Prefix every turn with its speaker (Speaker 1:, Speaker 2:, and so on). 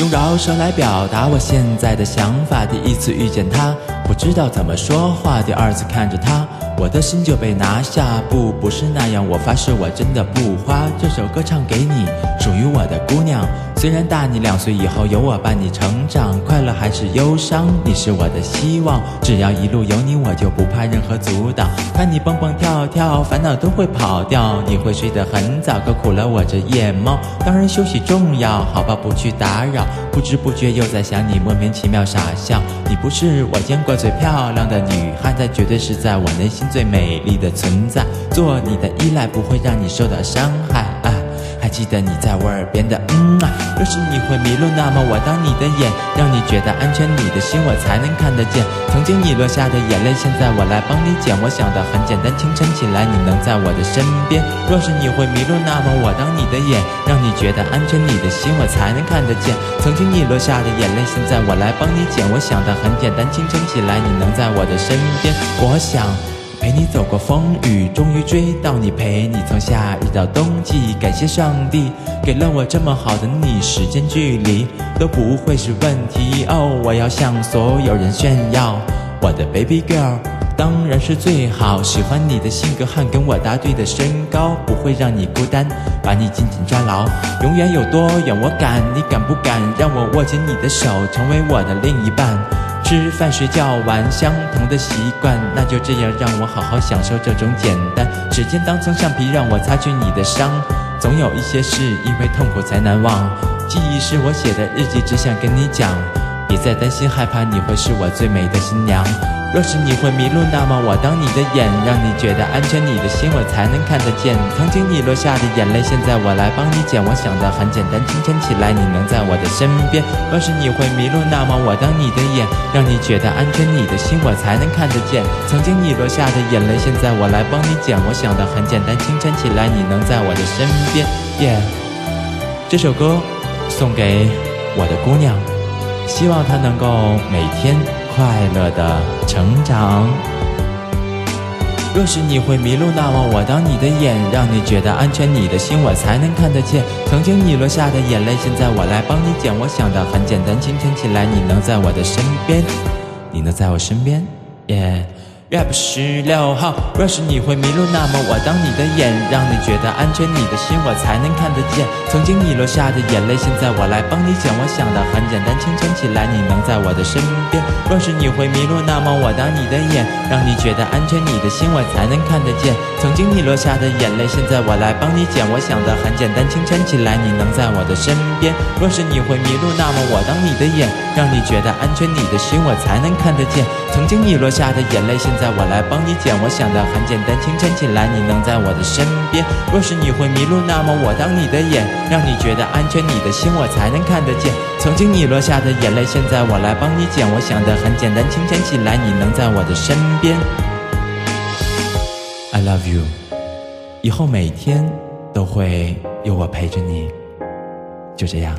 Speaker 1: 用饶舌来表达我现在的想法。第一次遇见他，不知道怎么说话；第二次看着他，我的心就被拿下。不，不是那样，我发誓我真的不花。这首歌唱给你，属于我的姑娘。虽然大你两岁，以后有我伴你成长，快乐还是忧伤，你是我的希望。只要一路有你，我就不怕任何阻挡。看你蹦蹦跳跳，烦恼都会跑掉。你会睡得很早，可苦了我这夜猫。当然休息重要，好吧，不去打扰。不知不觉又在想你，莫名其妙傻笑。你不是我见过最漂亮的女孩，但绝对是在我内心最美丽的存在。做你的依赖不会让你受到伤害。记得你在我耳边的嗯啊，若是你会迷路，那么我当你的眼，让你觉得安全，你的心我才能看得见。曾经你落下的眼泪，现在我来帮你捡。我想的很简单，清晨起来你能在我的身边。若是你会迷路，那么我当你的眼，让你觉得安全，你的心我才能看得见。曾经你落下的眼泪，现在我来帮你捡。我想的很简单，清晨起来你能在我的身边。我想。陪你走过风雨，终于追到你，陪你从夏日到冬季。感谢上帝给了我这么好的你，时间距离都不会是问题。哦，我要向所有人炫耀，我的 baby girl 当然是最好。喜欢你的性格和跟我搭对的身高，不会让你孤单，把你紧紧抓牢。永远有多远我敢，你敢不敢让我握紧你的手，成为我的另一半？吃饭、睡觉、玩，相同的习惯，那就这样让我好好享受这种简单。指尖当成橡皮，让我擦去你的伤。总有一些事，因为痛苦才难忘。记忆是我写的日记，只想跟你讲，别再担心害怕，你会是我最美的新娘。若是你会迷路，那么我当你的眼，让你觉得安全，你的心我才能看得见。曾经你落下的眼泪，现在我来帮你捡。我想的很简单，清晨起来你能在我的身边。若是你会迷路，那么我当你的眼，让你觉得安全，你的心我才能看得见。曾经你落下的眼泪，现在我来帮你捡。我想的很简单，清晨起来你能在我的身边。耶，这首歌送给我的姑娘，希望她能够每天。快乐的成长。若是你会迷路，那么我当你的眼，让你觉得安全，你的心我才能看得见。曾经你落下的眼泪，现在我来帮你捡。我想的很简单，清晨起来你能在我的身边，你能在我身边，耶。Rap 十六号，若是你会迷路，那么我当你的眼，让你觉得安全，你的心我才能看得见。曾经你落下的眼泪，现在我来帮你捡。我想的很简单，清晨起来你能在我的身边。若是你会迷路，那么我当你的眼，让你觉得安全，你的心我才能看得见。曾经你落下的眼泪，现在我来帮你捡。我想的很简单，清晨起来你能在我的身边。若是你会迷路，那么我当你的眼，让你觉得安全，你的心我才能看得见。曾经你落下的眼泪，现在我来帮你捡，我想的很简单，清晨起来你能在我的身边。若是你会迷路，那么我当你的眼，让你觉得安全，你的心我才能看得见。曾经你落下的眼泪，现在我来帮你捡，我想的很简单，清晨起来你能在我的身边。I love you，以后每天都会有我陪着你，就这样。